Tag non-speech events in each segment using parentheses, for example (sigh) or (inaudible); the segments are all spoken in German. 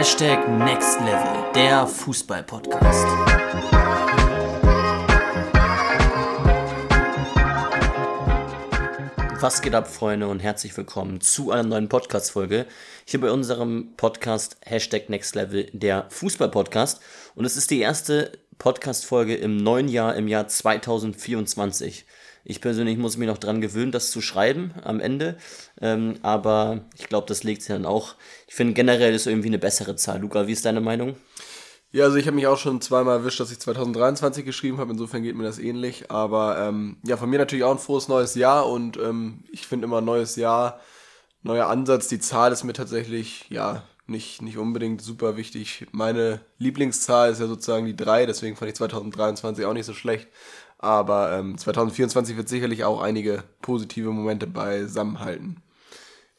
Hashtag Next Level, der Fußball-Podcast. Was geht ab, Freunde, und herzlich willkommen zu einer neuen Podcast-Folge. Hier bei unserem Podcast Hashtag Next Level, der Fußball-Podcast. Und es ist die erste Podcast-Folge im neuen Jahr, im Jahr 2024. Ich persönlich muss mich noch dran gewöhnen, das zu schreiben am Ende. Ähm, aber ich glaube, das legt sich dann auch. Ich finde generell ist irgendwie eine bessere Zahl. Luca, wie ist deine Meinung? Ja, also ich habe mich auch schon zweimal erwischt, dass ich 2023 geschrieben habe. Insofern geht mir das ähnlich. Aber ähm, ja, von mir natürlich auch ein frohes neues Jahr. Und ähm, ich finde immer neues Jahr, neuer Ansatz. Die Zahl ist mir tatsächlich, ja, nicht, nicht unbedingt super wichtig. Meine Lieblingszahl ist ja sozusagen die 3. Deswegen fand ich 2023 auch nicht so schlecht. Aber ähm, 2024 wird sicherlich auch einige positive Momente beisammenhalten.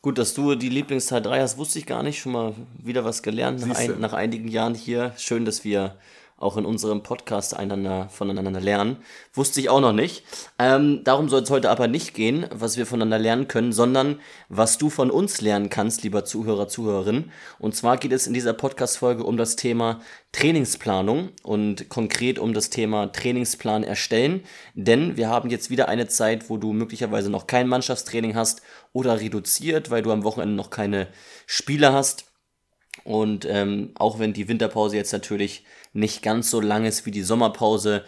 Gut, dass du die Lieblingszahl 3 hast, wusste ich gar nicht. Schon mal wieder was gelernt nach, ein, nach einigen Jahren hier. Schön, dass wir auch in unserem Podcast einander, voneinander lernen. Wusste ich auch noch nicht. Ähm, darum soll es heute aber nicht gehen, was wir voneinander lernen können, sondern was du von uns lernen kannst, lieber Zuhörer, Zuhörerin. Und zwar geht es in dieser Podcast-Folge um das Thema Trainingsplanung und konkret um das Thema Trainingsplan erstellen. Denn wir haben jetzt wieder eine Zeit, wo du möglicherweise noch kein Mannschaftstraining hast oder reduziert, weil du am Wochenende noch keine Spiele hast. Und ähm, auch wenn die Winterpause jetzt natürlich nicht ganz so lang ist wie die Sommerpause,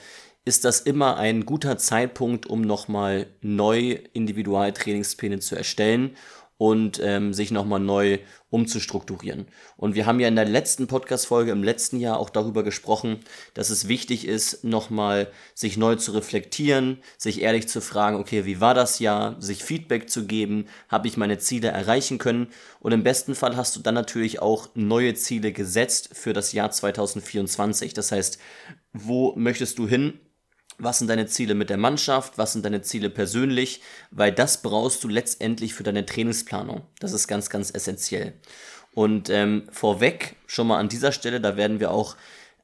ist das immer ein guter Zeitpunkt, um nochmal neu Individualtrainingspläne zu erstellen und ähm, sich nochmal neu umzustrukturieren. Und wir haben ja in der letzten Podcast-Folge im letzten Jahr auch darüber gesprochen, dass es wichtig ist, nochmal sich neu zu reflektieren, sich ehrlich zu fragen, okay, wie war das Jahr, sich Feedback zu geben, habe ich meine Ziele erreichen können und im besten Fall hast du dann natürlich auch neue Ziele gesetzt für das Jahr 2024. Das heißt, wo möchtest du hin? Was sind deine Ziele mit der Mannschaft, was sind deine Ziele persönlich, weil das brauchst du letztendlich für deine Trainingsplanung. Das ist ganz, ganz essentiell. Und ähm, vorweg, schon mal an dieser Stelle, da werden wir auch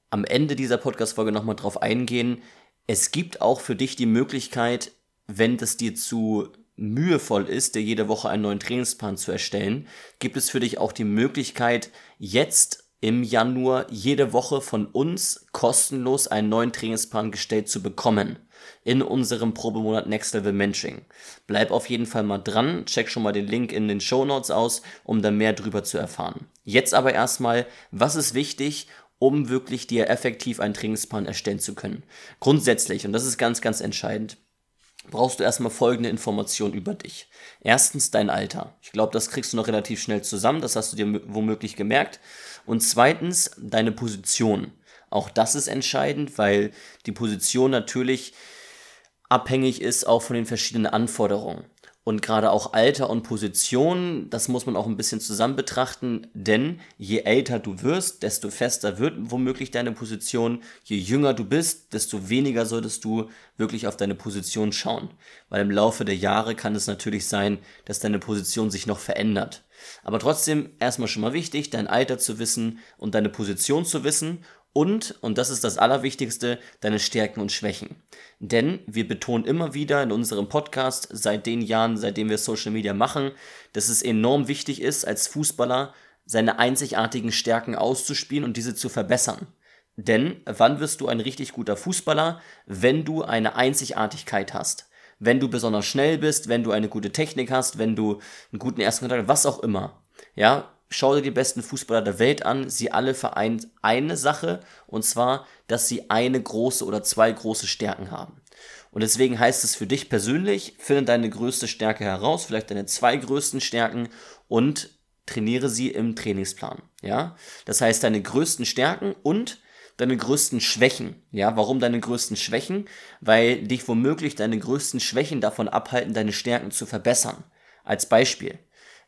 am Ende dieser Podcast-Folge nochmal drauf eingehen. Es gibt auch für dich die Möglichkeit, wenn das dir zu mühevoll ist, dir jede Woche einen neuen Trainingsplan zu erstellen, gibt es für dich auch die Möglichkeit, jetzt im Januar jede Woche von uns kostenlos einen neuen Trainingsplan gestellt zu bekommen in unserem Probemonat Next Level Mentoring. Bleib auf jeden Fall mal dran, check schon mal den Link in den Show Notes aus, um da mehr drüber zu erfahren. Jetzt aber erstmal, was ist wichtig, um wirklich dir effektiv einen Trainingsplan erstellen zu können? Grundsätzlich, und das ist ganz, ganz entscheidend, brauchst du erstmal folgende Informationen über dich. Erstens dein Alter. Ich glaube, das kriegst du noch relativ schnell zusammen, das hast du dir womöglich gemerkt. Und zweitens deine Position. Auch das ist entscheidend, weil die Position natürlich abhängig ist auch von den verschiedenen Anforderungen. Und gerade auch Alter und Position, das muss man auch ein bisschen zusammen betrachten, denn je älter du wirst, desto fester wird womöglich deine Position. Je jünger du bist, desto weniger solltest du wirklich auf deine Position schauen. Weil im Laufe der Jahre kann es natürlich sein, dass deine Position sich noch verändert. Aber trotzdem erstmal schon mal wichtig, dein Alter zu wissen und deine Position zu wissen und, und das ist das Allerwichtigste, deine Stärken und Schwächen. Denn wir betonen immer wieder in unserem Podcast, seit den Jahren, seitdem wir Social Media machen, dass es enorm wichtig ist, als Fußballer seine einzigartigen Stärken auszuspielen und diese zu verbessern. Denn wann wirst du ein richtig guter Fußballer, wenn du eine Einzigartigkeit hast? Wenn du besonders schnell bist, wenn du eine gute Technik hast, wenn du einen guten ersten Kontakt hast, was auch immer. Ja, schau dir die besten Fußballer der Welt an. Sie alle vereint eine Sache und zwar, dass sie eine große oder zwei große Stärken haben. Und deswegen heißt es für dich persönlich, finde deine größte Stärke heraus, vielleicht deine zwei größten Stärken und trainiere sie im Trainingsplan. Ja, das heißt deine größten Stärken und deine größten Schwächen. Ja, warum deine größten Schwächen? Weil dich womöglich deine größten Schwächen davon abhalten, deine Stärken zu verbessern. Als Beispiel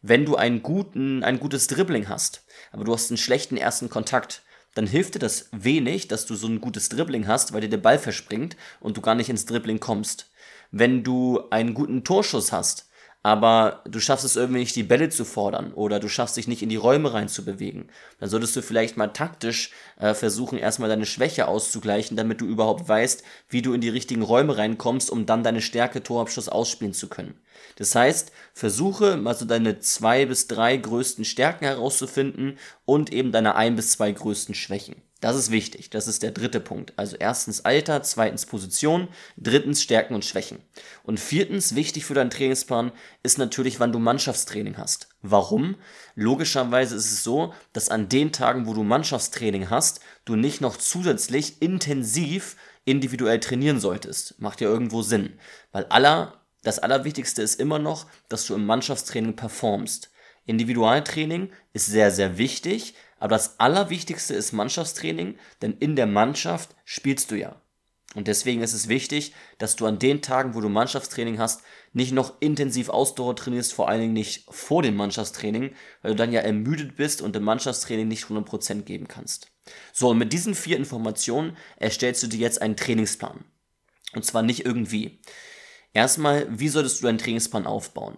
wenn du einen guten, ein gutes Dribbling hast, aber du hast einen schlechten ersten Kontakt, dann hilft dir das wenig, dass du so ein gutes Dribbling hast, weil dir der Ball verspringt und du gar nicht ins Dribbling kommst. Wenn du einen guten Torschuss hast, aber du schaffst es irgendwie nicht, die Bälle zu fordern oder du schaffst dich nicht in die Räume reinzubewegen, dann solltest du vielleicht mal taktisch äh, versuchen, erstmal deine Schwäche auszugleichen, damit du überhaupt weißt, wie du in die richtigen Räume reinkommst, um dann deine Stärke Torabschluss ausspielen zu können. Das heißt, versuche mal so deine zwei bis drei größten Stärken herauszufinden und eben deine ein bis zwei größten Schwächen. Das ist wichtig. Das ist der dritte Punkt. Also erstens Alter, zweitens Position, drittens Stärken und Schwächen. Und viertens, wichtig für deinen Trainingsplan, ist natürlich, wann du Mannschaftstraining hast. Warum? Logischerweise ist es so, dass an den Tagen, wo du Mannschaftstraining hast, du nicht noch zusätzlich intensiv individuell trainieren solltest. Macht ja irgendwo Sinn. Weil aller, das Allerwichtigste ist immer noch, dass du im Mannschaftstraining performst. Individualtraining ist sehr, sehr wichtig, aber das Allerwichtigste ist Mannschaftstraining, denn in der Mannschaft spielst du ja. Und deswegen ist es wichtig, dass du an den Tagen, wo du Mannschaftstraining hast, nicht noch intensiv Ausdauer trainierst, vor allen Dingen nicht vor dem Mannschaftstraining, weil du dann ja ermüdet bist und im Mannschaftstraining nicht 100% geben kannst. So, und mit diesen vier Informationen erstellst du dir jetzt einen Trainingsplan. Und zwar nicht irgendwie. Erstmal, wie solltest du deinen Trainingsplan aufbauen?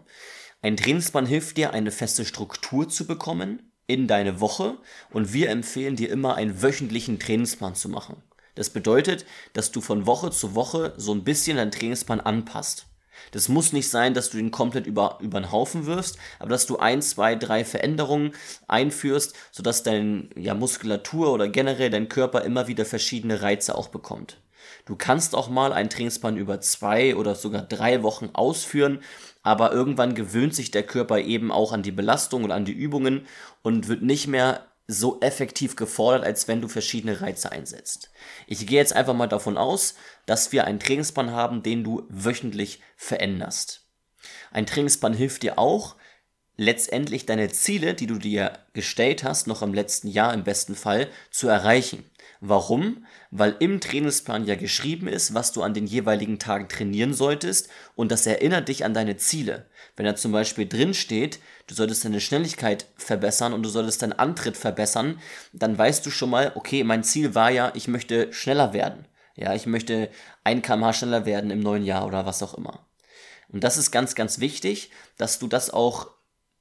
Ein Trainingsplan hilft dir, eine feste Struktur zu bekommen, in deine Woche und wir empfehlen dir immer einen wöchentlichen Trainingsplan zu machen. Das bedeutet, dass du von Woche zu Woche so ein bisschen deinen Trainingsplan anpasst. Das muss nicht sein, dass du ihn komplett über, über den Haufen wirfst, aber dass du ein, zwei, drei Veränderungen einführst, sodass deine ja, Muskulatur oder generell dein Körper immer wieder verschiedene Reize auch bekommt. Du kannst auch mal einen Trainingsplan über zwei oder sogar drei Wochen ausführen, aber irgendwann gewöhnt sich der Körper eben auch an die Belastung und an die Übungen und wird nicht mehr so effektiv gefordert, als wenn du verschiedene Reize einsetzt. Ich gehe jetzt einfach mal davon aus, dass wir einen Trainingsplan haben, den du wöchentlich veränderst. Ein Trainingsplan hilft dir auch, letztendlich deine Ziele, die du dir gestellt hast, noch im letzten Jahr im besten Fall, zu erreichen. Warum? Weil im Trainingsplan ja geschrieben ist, was du an den jeweiligen Tagen trainieren solltest und das erinnert dich an deine Ziele. Wenn da zum Beispiel drin steht, du solltest deine Schnelligkeit verbessern und du solltest deinen Antritt verbessern, dann weißt du schon mal, okay, mein Ziel war ja, ich möchte schneller werden. Ja, ich möchte 1 kmh schneller werden im neuen Jahr oder was auch immer. Und das ist ganz, ganz wichtig, dass du das auch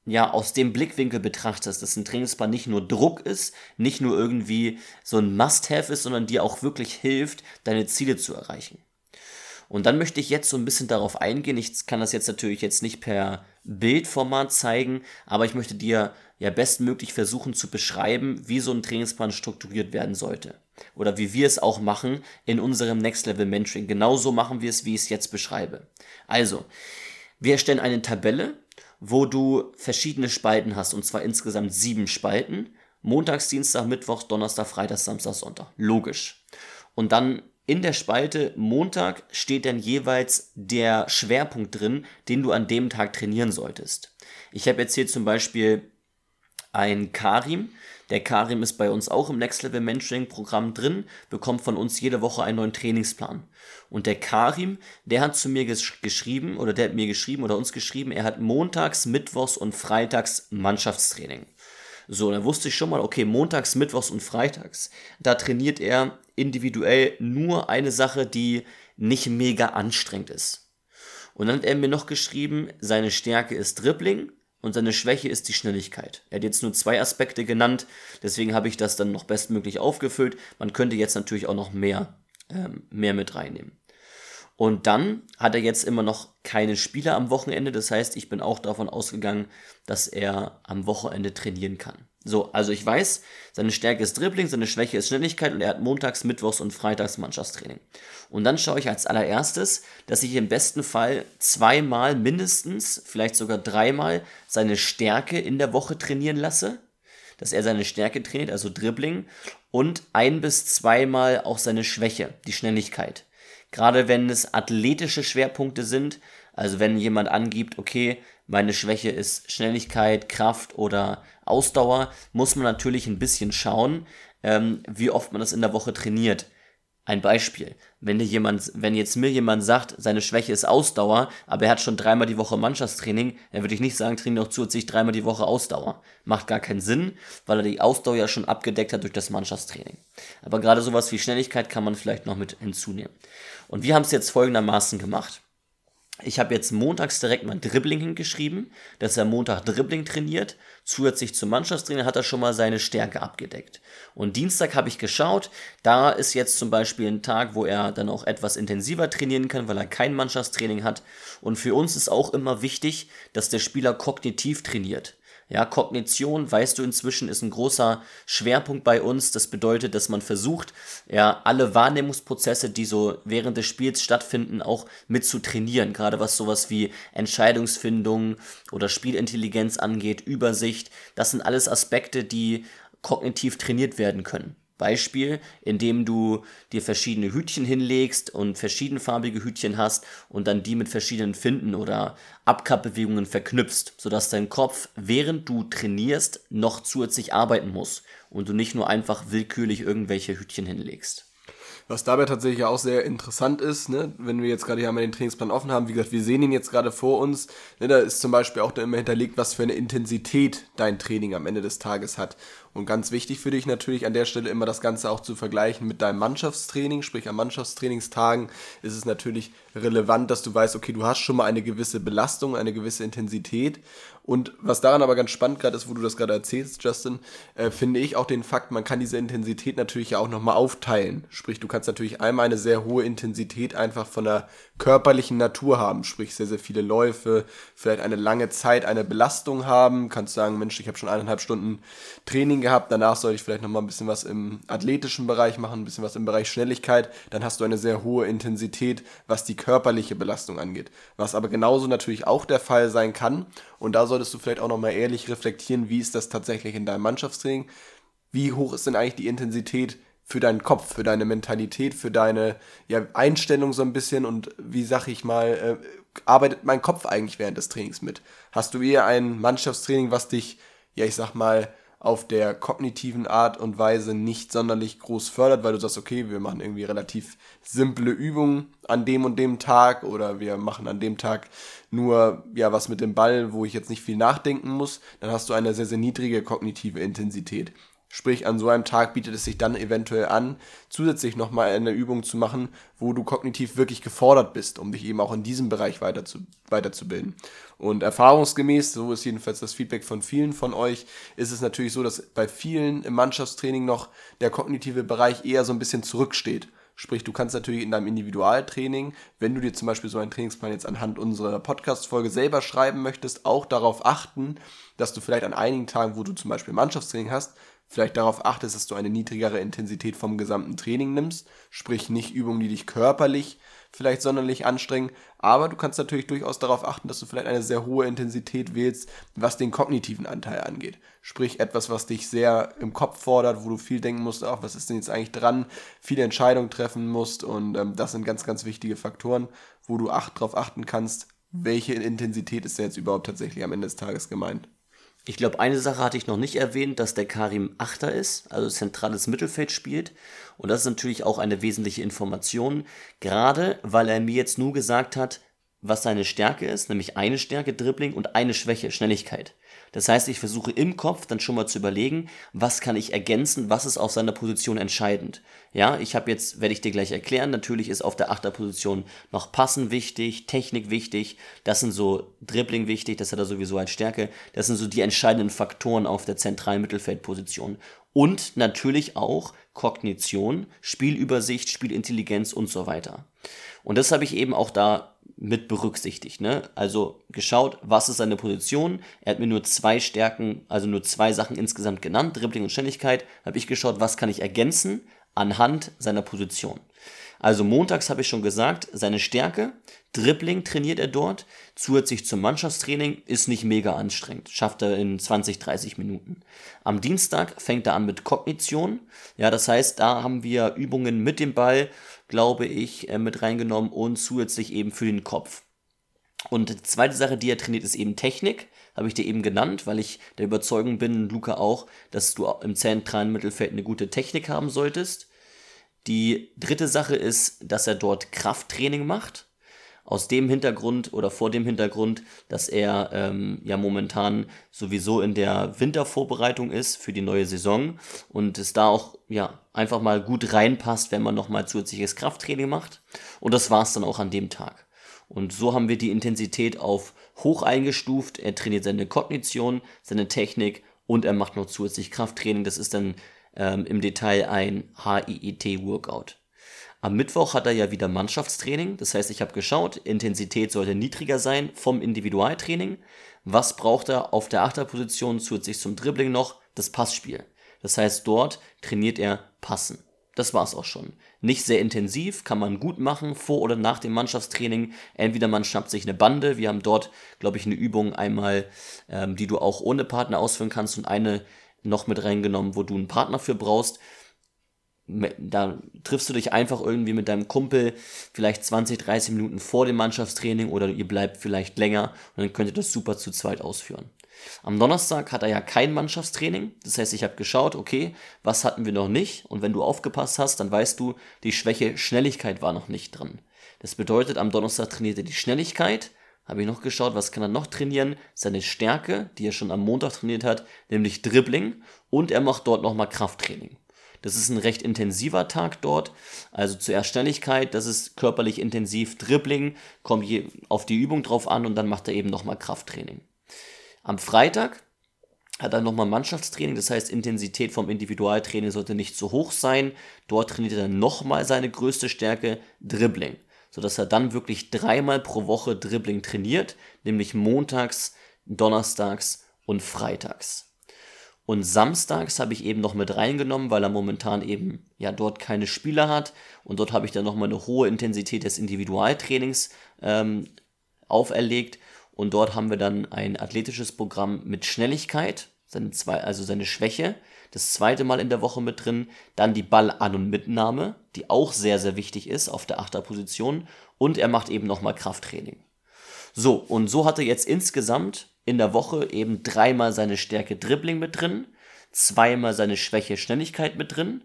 ja, aus dem Blickwinkel betrachtest, dass ein Trainingsplan nicht nur Druck ist, nicht nur irgendwie so ein Must-Have ist, sondern dir auch wirklich hilft, deine Ziele zu erreichen. Und dann möchte ich jetzt so ein bisschen darauf eingehen. Ich kann das jetzt natürlich jetzt nicht per Bildformat zeigen, aber ich möchte dir ja bestmöglich versuchen zu beschreiben, wie so ein Trainingsplan strukturiert werden sollte. Oder wie wir es auch machen in unserem Next Level Mentoring. Genauso machen wir es, wie ich es jetzt beschreibe. Also, wir erstellen eine Tabelle, wo du verschiedene Spalten hast, und zwar insgesamt sieben Spalten. Montags, Dienstag, Mittwoch, Donnerstag, Freitag, Samstag, Sonntag. Logisch. Und dann in der Spalte Montag steht dann jeweils der Schwerpunkt drin, den du an dem Tag trainieren solltest. Ich habe jetzt hier zum Beispiel ein Karim, der Karim ist bei uns auch im Next Level Mentoring Programm drin, bekommt von uns jede Woche einen neuen Trainingsplan. Und der Karim, der hat zu mir gesch geschrieben, oder der hat mir geschrieben oder uns geschrieben, er hat montags, mittwochs und freitags Mannschaftstraining. So, dann wusste ich schon mal, okay, montags, mittwochs und freitags, da trainiert er individuell nur eine Sache, die nicht mega anstrengend ist. Und dann hat er mir noch geschrieben, seine Stärke ist Dribbling, und seine Schwäche ist die Schnelligkeit. Er hat jetzt nur zwei Aspekte genannt, deswegen habe ich das dann noch bestmöglich aufgefüllt. Man könnte jetzt natürlich auch noch mehr, ähm, mehr mit reinnehmen. Und dann hat er jetzt immer noch keine Spieler am Wochenende. Das heißt, ich bin auch davon ausgegangen, dass er am Wochenende trainieren kann. So, also ich weiß, seine Stärke ist Dribbling, seine Schwäche ist Schnelligkeit und er hat montags, mittwochs und freitags Mannschaftstraining. Und dann schaue ich als allererstes, dass ich im besten Fall zweimal mindestens, vielleicht sogar dreimal seine Stärke in der Woche trainieren lasse. Dass er seine Stärke trainiert, also Dribbling, und ein bis zweimal auch seine Schwäche, die Schnelligkeit. Gerade wenn es athletische Schwerpunkte sind, also wenn jemand angibt, okay, meine Schwäche ist Schnelligkeit, Kraft oder Ausdauer, muss man natürlich ein bisschen schauen, ähm, wie oft man das in der Woche trainiert. Ein Beispiel. Wenn dir jemand, wenn jetzt mir jemand sagt, seine Schwäche ist Ausdauer, aber er hat schon dreimal die Woche Mannschaftstraining, dann würde ich nicht sagen, trainiere noch zusätzlich dreimal die Woche Ausdauer. Macht gar keinen Sinn, weil er die Ausdauer ja schon abgedeckt hat durch das Mannschaftstraining. Aber gerade sowas wie Schnelligkeit kann man vielleicht noch mit hinzunehmen. Und wir haben es jetzt folgendermaßen gemacht. Ich habe jetzt montags direkt mal Dribbling hingeschrieben, dass er Montag Dribbling trainiert. Zusätzlich zum Mannschaftstraining hat er schon mal seine Stärke abgedeckt. Und Dienstag habe ich geschaut, da ist jetzt zum Beispiel ein Tag, wo er dann auch etwas intensiver trainieren kann, weil er kein Mannschaftstraining hat. Und für uns ist auch immer wichtig, dass der Spieler kognitiv trainiert. Ja, Kognition, weißt du inzwischen, ist ein großer Schwerpunkt bei uns. Das bedeutet, dass man versucht, ja, alle Wahrnehmungsprozesse, die so während des Spiels stattfinden, auch mit zu trainieren. Gerade was sowas wie Entscheidungsfindung oder Spielintelligenz angeht, Übersicht. Das sind alles Aspekte, die kognitiv trainiert werden können. Beispiel, indem du dir verschiedene Hütchen hinlegst und verschiedenfarbige Hütchen hast und dann die mit verschiedenen Finden oder Abkappbewegungen verknüpfst, sodass dein Kopf, während du trainierst, noch zusätzlich arbeiten muss und du nicht nur einfach willkürlich irgendwelche Hütchen hinlegst. Was dabei tatsächlich auch sehr interessant ist, ne, wenn wir jetzt gerade hier einmal den Trainingsplan offen haben, wie gesagt, wir sehen ihn jetzt gerade vor uns, ne, da ist zum Beispiel auch da immer hinterlegt, was für eine Intensität dein Training am Ende des Tages hat. Und ganz wichtig für dich natürlich an der Stelle immer das Ganze auch zu vergleichen mit deinem Mannschaftstraining. Sprich, an Mannschaftstrainingstagen ist es natürlich relevant, dass du weißt, okay, du hast schon mal eine gewisse Belastung, eine gewisse Intensität. Und was daran aber ganz spannend gerade ist, wo du das gerade erzählst, Justin, äh, finde ich auch den Fakt, man kann diese Intensität natürlich ja auch nochmal aufteilen. Sprich, du kannst natürlich einmal eine sehr hohe Intensität einfach von der körperlichen Natur haben, sprich sehr, sehr viele Läufe, vielleicht eine lange Zeit eine Belastung haben, kannst sagen, Mensch, ich habe schon eineinhalb Stunden Training gehabt, danach soll ich vielleicht nochmal ein bisschen was im athletischen Bereich machen, ein bisschen was im Bereich Schnelligkeit, dann hast du eine sehr hohe Intensität, was die körperliche Belastung angeht. Was aber genauso natürlich auch der Fall sein kann, und da solltest du vielleicht auch nochmal ehrlich reflektieren, wie ist das tatsächlich in deinem Mannschaftstraining, wie hoch ist denn eigentlich die Intensität für deinen Kopf, für deine Mentalität, für deine ja, Einstellung so ein bisschen und wie sag ich mal, äh, arbeitet mein Kopf eigentlich während des Trainings mit? Hast du eher ein Mannschaftstraining, was dich, ja ich sag mal, auf der kognitiven Art und Weise nicht sonderlich groß fördert, weil du sagst, okay, wir machen irgendwie relativ simple Übungen an dem und dem Tag oder wir machen an dem Tag nur ja was mit dem Ball, wo ich jetzt nicht viel nachdenken muss, dann hast du eine sehr sehr niedrige kognitive Intensität. Sprich, an so einem Tag bietet es sich dann eventuell an, zusätzlich nochmal eine Übung zu machen, wo du kognitiv wirklich gefordert bist, um dich eben auch in diesem Bereich weiter zu, weiterzubilden. Und erfahrungsgemäß, so ist jedenfalls das Feedback von vielen von euch, ist es natürlich so, dass bei vielen im Mannschaftstraining noch der kognitive Bereich eher so ein bisschen zurücksteht. Sprich, du kannst natürlich in deinem Individualtraining, wenn du dir zum Beispiel so einen Trainingsplan jetzt anhand unserer Podcast-Folge selber schreiben möchtest, auch darauf achten, dass du vielleicht an einigen Tagen, wo du zum Beispiel Mannschaftstraining hast, vielleicht darauf achtest, dass du eine niedrigere Intensität vom gesamten Training nimmst, sprich nicht Übungen, die dich körperlich vielleicht sonderlich anstrengen, aber du kannst natürlich durchaus darauf achten, dass du vielleicht eine sehr hohe Intensität wählst, was den kognitiven Anteil angeht. Sprich etwas, was dich sehr im Kopf fordert, wo du viel denken musst, auch was ist denn jetzt eigentlich dran, viele Entscheidungen treffen musst und ähm, das sind ganz, ganz wichtige Faktoren, wo du acht, darauf achten kannst, welche Intensität ist denn jetzt überhaupt tatsächlich am Ende des Tages gemeint. Ich glaube, eine Sache hatte ich noch nicht erwähnt, dass der Karim Achter ist, also zentrales Mittelfeld spielt. Und das ist natürlich auch eine wesentliche Information, gerade weil er mir jetzt nur gesagt hat, was seine Stärke ist, nämlich eine Stärke Dribbling und eine Schwäche Schnelligkeit. Das heißt, ich versuche im Kopf dann schon mal zu überlegen, was kann ich ergänzen, was ist auf seiner Position entscheidend. Ja, ich habe jetzt, werde ich dir gleich erklären, natürlich ist auf der Achterposition noch Passen wichtig, Technik wichtig, das sind so Dribbling wichtig, das hat er sowieso als Stärke, das sind so die entscheidenden Faktoren auf der zentralen Mittelfeldposition. Und natürlich auch Kognition, Spielübersicht, Spielintelligenz und so weiter. Und das habe ich eben auch da mit berücksichtigt. Ne? Also geschaut, was ist seine Position. Er hat mir nur zwei Stärken, also nur zwei Sachen insgesamt genannt, Dribbling und Schnelligkeit. Habe ich geschaut, was kann ich ergänzen anhand seiner Position. Also montags habe ich schon gesagt, seine Stärke, Dribbling trainiert er dort, zusätzlich zum Mannschaftstraining, ist nicht mega anstrengend, schafft er in 20, 30 Minuten. Am Dienstag fängt er an mit Kognition, ja, das heißt, da haben wir Übungen mit dem Ball, glaube ich, äh, mit reingenommen und zusätzlich eben für den Kopf. Und die zweite Sache, die er trainiert, ist eben Technik. Habe ich dir eben genannt, weil ich der Überzeugung bin, Luca auch, dass du im zentralen Mittelfeld eine gute Technik haben solltest. Die dritte Sache ist, dass er dort Krafttraining macht. Aus dem Hintergrund oder vor dem Hintergrund, dass er ähm, ja momentan sowieso in der Wintervorbereitung ist für die neue Saison und es da auch ja einfach mal gut reinpasst, wenn man nochmal zusätzliches Krafttraining macht. Und das war es dann auch an dem Tag. Und so haben wir die Intensität auf hoch eingestuft. Er trainiert seine Kognition, seine Technik und er macht noch zusätzlich Krafttraining. Das ist dann ähm, im Detail ein HIIT-Workout. Am Mittwoch hat er ja wieder Mannschaftstraining. Das heißt, ich habe geschaut, Intensität sollte niedriger sein vom Individualtraining. Was braucht er auf der Achterposition zusätzlich zum Dribbling noch? Das Passspiel. Das heißt, dort trainiert er Passen. Das war's auch schon. Nicht sehr intensiv, kann man gut machen, vor oder nach dem Mannschaftstraining. Entweder man schnappt sich eine Bande, wir haben dort, glaube ich, eine Übung einmal, ähm, die du auch ohne Partner ausführen kannst und eine noch mit reingenommen, wo du einen Partner für brauchst. Da triffst du dich einfach irgendwie mit deinem Kumpel vielleicht 20, 30 Minuten vor dem Mannschaftstraining oder ihr bleibt vielleicht länger und dann könnt ihr das super zu zweit ausführen. Am Donnerstag hat er ja kein Mannschaftstraining. Das heißt, ich habe geschaut, okay, was hatten wir noch nicht? Und wenn du aufgepasst hast, dann weißt du, die Schwäche Schnelligkeit war noch nicht dran. Das bedeutet, am Donnerstag trainiert er die Schnelligkeit. Habe ich noch geschaut, was kann er noch trainieren? Seine Stärke, die er schon am Montag trainiert hat, nämlich Dribbling. Und er macht dort nochmal Krafttraining. Das ist ein recht intensiver Tag dort. Also zuerst Schnelligkeit, das ist körperlich intensiv. Dribbling kommt je auf die Übung drauf an und dann macht er eben nochmal Krafttraining. Am Freitag hat er nochmal Mannschaftstraining, das heißt Intensität vom Individualtraining sollte nicht zu hoch sein. Dort trainiert er nochmal seine größte Stärke, Dribbling, sodass er dann wirklich dreimal pro Woche Dribbling trainiert, nämlich montags, donnerstags und freitags. Und samstags habe ich eben noch mit reingenommen, weil er momentan eben ja dort keine Spieler hat. Und dort habe ich dann nochmal eine hohe Intensität des Individualtrainings ähm, auferlegt. Und dort haben wir dann ein athletisches Programm mit Schnelligkeit, seine zwei, also seine Schwäche, das zweite Mal in der Woche mit drin, dann die Ballan- und Mitnahme, die auch sehr, sehr wichtig ist auf der Achterposition und er macht eben nochmal Krafttraining. So, und so hat er jetzt insgesamt in der Woche eben dreimal seine Stärke Dribbling mit drin, zweimal seine Schwäche Schnelligkeit mit drin.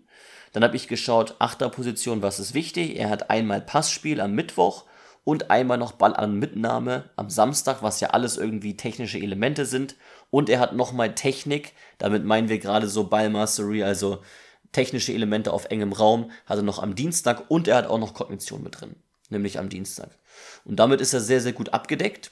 Dann habe ich geschaut, Achterposition, was ist wichtig? Er hat einmal Passspiel am Mittwoch und einmal noch Ball an Mitnahme am Samstag, was ja alles irgendwie technische Elemente sind. Und er hat nochmal Technik, damit meinen wir gerade so Ballmastery, also technische Elemente auf engem Raum, hat er noch am Dienstag und er hat auch noch Kognition mit drin, nämlich am Dienstag. Und damit ist er sehr, sehr gut abgedeckt.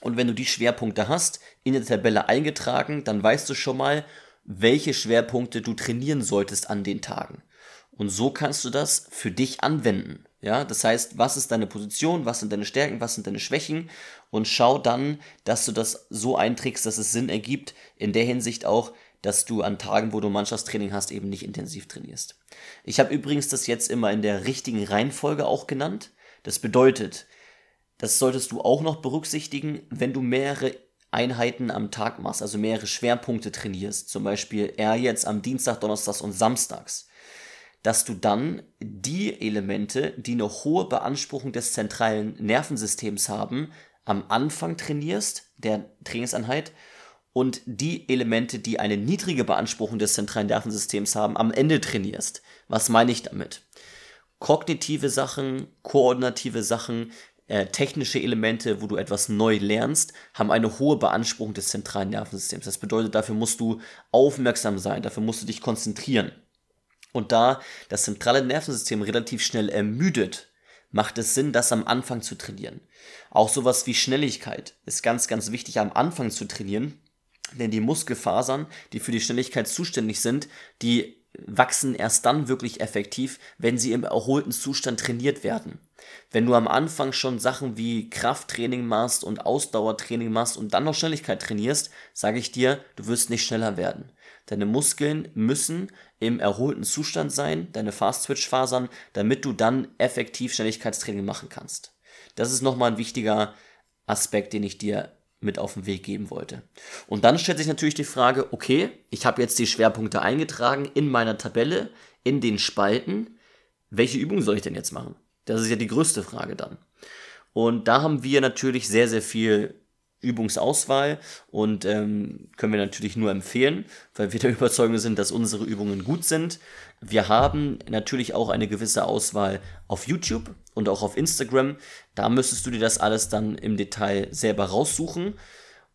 Und wenn du die Schwerpunkte hast, in der Tabelle eingetragen, dann weißt du schon mal, welche Schwerpunkte du trainieren solltest an den Tagen. Und so kannst du das für dich anwenden. Ja, das heißt, was ist deine Position, was sind deine Stärken, was sind deine Schwächen und schau dann, dass du das so einträgst, dass es Sinn ergibt, in der Hinsicht auch, dass du an Tagen, wo du Mannschaftstraining hast, eben nicht intensiv trainierst. Ich habe übrigens das jetzt immer in der richtigen Reihenfolge auch genannt. Das bedeutet, das solltest du auch noch berücksichtigen, wenn du mehrere Einheiten am Tag machst, also mehrere Schwerpunkte trainierst, zum Beispiel er jetzt am Dienstag, Donnerstags und Samstags dass du dann die Elemente, die eine hohe Beanspruchung des zentralen Nervensystems haben, am Anfang trainierst, der Trainingseinheit, und die Elemente, die eine niedrige Beanspruchung des zentralen Nervensystems haben, am Ende trainierst. Was meine ich damit? Kognitive Sachen, koordinative Sachen, äh, technische Elemente, wo du etwas neu lernst, haben eine hohe Beanspruchung des zentralen Nervensystems. Das bedeutet, dafür musst du aufmerksam sein, dafür musst du dich konzentrieren. Und da das zentrale Nervensystem relativ schnell ermüdet, macht es Sinn, das am Anfang zu trainieren. Auch sowas wie Schnelligkeit ist ganz, ganz wichtig am Anfang zu trainieren, denn die Muskelfasern, die für die Schnelligkeit zuständig sind, die wachsen erst dann wirklich effektiv, wenn sie im erholten Zustand trainiert werden. Wenn du am Anfang schon Sachen wie Krafttraining machst und Ausdauertraining machst und dann noch Schnelligkeit trainierst, sage ich dir, du wirst nicht schneller werden. Deine Muskeln müssen im erholten Zustand sein, deine Fast-Twitch-Fasern, damit du dann effektiv Schnelligkeitstraining machen kannst. Das ist nochmal ein wichtiger Aspekt, den ich dir mit auf den Weg geben wollte. Und dann stellt sich natürlich die Frage, okay, ich habe jetzt die Schwerpunkte eingetragen in meiner Tabelle, in den Spalten. Welche Übungen soll ich denn jetzt machen? Das ist ja die größte Frage dann. Und da haben wir natürlich sehr, sehr viel Übungsauswahl und ähm, können wir natürlich nur empfehlen, weil wir der (laughs) Überzeugung sind, dass unsere Übungen gut sind. Wir haben natürlich auch eine gewisse Auswahl auf YouTube und auch auf Instagram. Da müsstest du dir das alles dann im Detail selber raussuchen.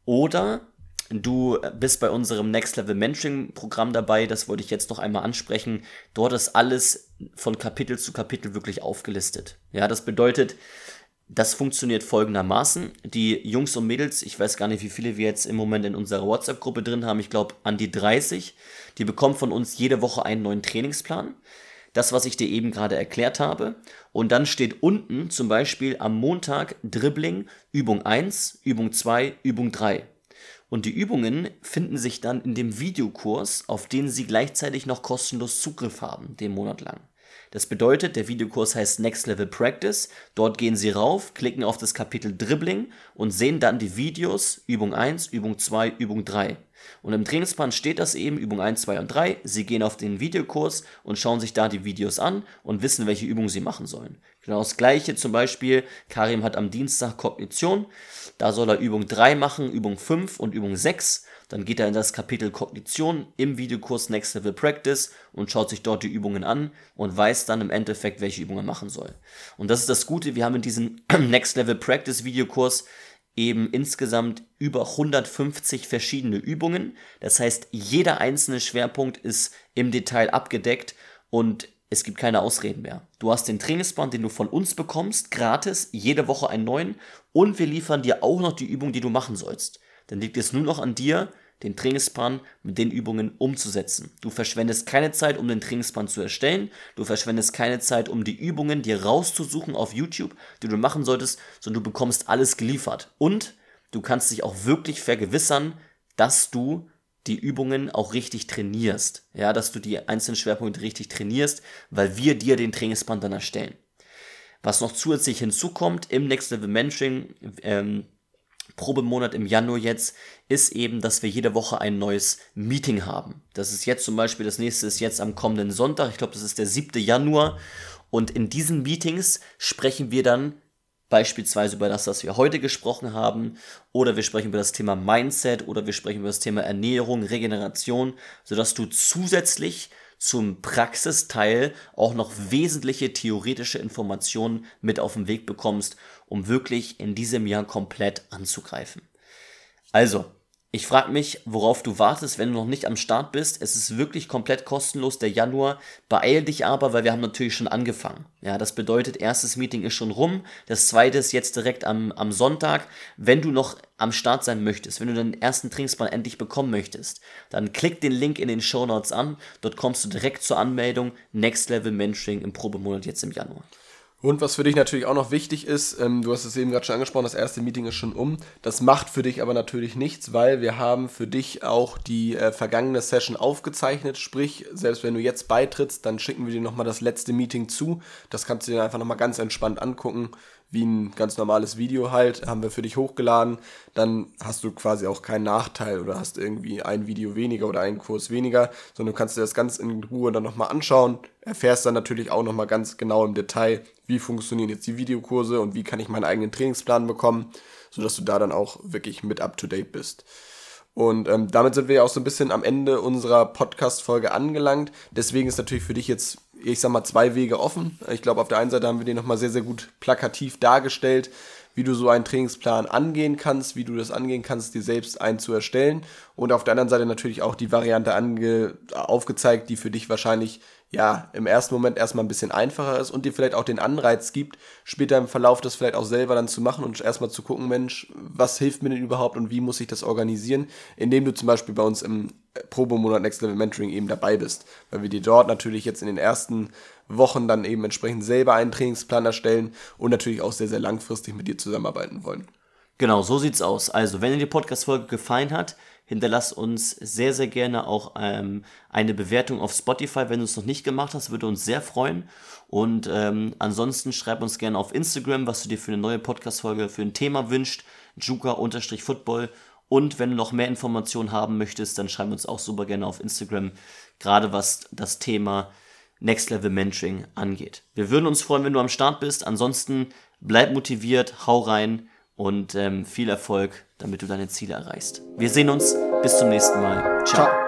Oder du bist bei unserem Next Level Mentoring Programm dabei. Das wollte ich jetzt noch einmal ansprechen. Dort ist alles von Kapitel zu Kapitel wirklich aufgelistet. Ja, das bedeutet, Das funktioniert folgendermaßen. Die Jungs und Mädels, ich weiß gar nicht, wie viele wir jetzt im Moment in unserer WhatsApp-Gruppe drin haben, ich glaube an die 30, die bekommen von uns jede Woche einen neuen Trainingsplan. Das, was ich dir eben gerade erklärt habe. Und dann steht unten zum Beispiel am Montag Dribbling, Übung 1, Übung 2, Übung 3. Und die Übungen finden sich dann in dem Videokurs, auf den Sie gleichzeitig noch kostenlos Zugriff haben, den Monat lang. Das bedeutet, der Videokurs heißt Next Level Practice. Dort gehen Sie rauf, klicken auf das Kapitel Dribbling und sehen dann die Videos Übung 1, Übung 2, Übung 3. Und im Trainingsplan steht das eben, Übung 1, 2 und 3. Sie gehen auf den Videokurs und schauen sich da die Videos an und wissen, welche Übungen sie machen sollen. Genau das gleiche zum Beispiel, Karim hat am Dienstag Kognition. Da soll er Übung 3 machen, Übung 5 und Übung 6. Dann geht er in das Kapitel Kognition im Videokurs Next Level Practice und schaut sich dort die Übungen an und weiß dann im Endeffekt, welche Übungen er machen soll. Und das ist das Gute, wir haben in diesem (clears throat) Next Level Practice Videokurs eben insgesamt über 150 verschiedene Übungen. Das heißt, jeder einzelne Schwerpunkt ist im Detail abgedeckt und es gibt keine Ausreden mehr. Du hast den Trainingsplan, den du von uns bekommst, gratis, jede Woche einen neuen und wir liefern dir auch noch die Übung, die du machen sollst. Dann liegt es nur noch an dir, den Trainingsplan mit den Übungen umzusetzen. Du verschwendest keine Zeit, um den Trainingsplan zu erstellen. Du verschwendest keine Zeit, um die Übungen dir rauszusuchen auf YouTube, die du machen solltest, sondern du bekommst alles geliefert. Und du kannst dich auch wirklich vergewissern, dass du die Übungen auch richtig trainierst. Ja, dass du die einzelnen Schwerpunkte richtig trainierst, weil wir dir den Trainingsplan dann erstellen. Was noch zusätzlich hinzukommt im Next Level Mentoring, ähm, Probemonat im Januar jetzt, ist eben, dass wir jede Woche ein neues Meeting haben. Das ist jetzt zum Beispiel, das nächste ist jetzt am kommenden Sonntag, ich glaube, das ist der 7. Januar. Und in diesen Meetings sprechen wir dann beispielsweise über das, was wir heute gesprochen haben, oder wir sprechen über das Thema Mindset oder wir sprechen über das Thema Ernährung, Regeneration, sodass du zusätzlich zum Praxisteil auch noch wesentliche theoretische Informationen mit auf den Weg bekommst, um wirklich in diesem Jahr komplett anzugreifen. Also, ich frage mich, worauf du wartest, wenn du noch nicht am Start bist. Es ist wirklich komplett kostenlos, der Januar. Beeil dich aber, weil wir haben natürlich schon angefangen. Ja, das bedeutet, erstes Meeting ist schon rum. Das zweite ist jetzt direkt am, am Sonntag. Wenn du noch am Start sein möchtest, wenn du den ersten Trainingsplan endlich bekommen möchtest, dann klick den Link in den Show Notes an. Dort kommst du direkt zur Anmeldung. Next Level Mentoring im Probemonat jetzt im Januar. Und was für dich natürlich auch noch wichtig ist, ähm, du hast es eben gerade schon angesprochen, das erste Meeting ist schon um. Das macht für dich aber natürlich nichts, weil wir haben für dich auch die äh, vergangene Session aufgezeichnet. Sprich, selbst wenn du jetzt beitrittst, dann schicken wir dir nochmal das letzte Meeting zu. Das kannst du dir einfach nochmal ganz entspannt angucken wie ein ganz normales Video halt, haben wir für dich hochgeladen. Dann hast du quasi auch keinen Nachteil oder hast irgendwie ein Video weniger oder einen Kurs weniger, sondern du kannst dir das ganz in Ruhe dann nochmal anschauen. Erfährst dann natürlich auch nochmal ganz genau im Detail, wie funktionieren jetzt die Videokurse und wie kann ich meinen eigenen Trainingsplan bekommen, sodass du da dann auch wirklich mit up to date bist. Und ähm, damit sind wir ja auch so ein bisschen am Ende unserer Podcast-Folge angelangt. Deswegen ist natürlich für dich jetzt ich sag mal, zwei Wege offen. Ich glaube, auf der einen Seite haben wir den nochmal sehr, sehr gut plakativ dargestellt, wie du so einen Trainingsplan angehen kannst, wie du das angehen kannst, dir selbst einen zu erstellen. Und auf der anderen Seite natürlich auch die Variante aufgezeigt, die für dich wahrscheinlich ja, im ersten Moment erstmal ein bisschen einfacher ist und dir vielleicht auch den Anreiz gibt, später im Verlauf das vielleicht auch selber dann zu machen und erstmal zu gucken, Mensch, was hilft mir denn überhaupt und wie muss ich das organisieren, indem du zum Beispiel bei uns im Probemonat Next Level Mentoring eben dabei bist, weil wir dir dort natürlich jetzt in den ersten Wochen dann eben entsprechend selber einen Trainingsplan erstellen und natürlich auch sehr, sehr langfristig mit dir zusammenarbeiten wollen. Genau, so sieht's aus. Also, wenn dir die Podcast-Folge gefallen hat, Hinterlass uns sehr, sehr gerne auch ähm, eine Bewertung auf Spotify, wenn du es noch nicht gemacht hast, würde uns sehr freuen. Und ähm, ansonsten schreib uns gerne auf Instagram, was du dir für eine neue Podcast-Folge für ein Thema wünscht. Juka-Football. Und wenn du noch mehr Informationen haben möchtest, dann schreib uns auch super gerne auf Instagram, gerade was das Thema Next Level Mentoring angeht. Wir würden uns freuen, wenn du am Start bist. Ansonsten bleib motiviert, hau rein und ähm, viel Erfolg, damit du deine Ziele erreichst. Wir sehen uns. Bis zum nächsten Mal. Ciao. Ciao.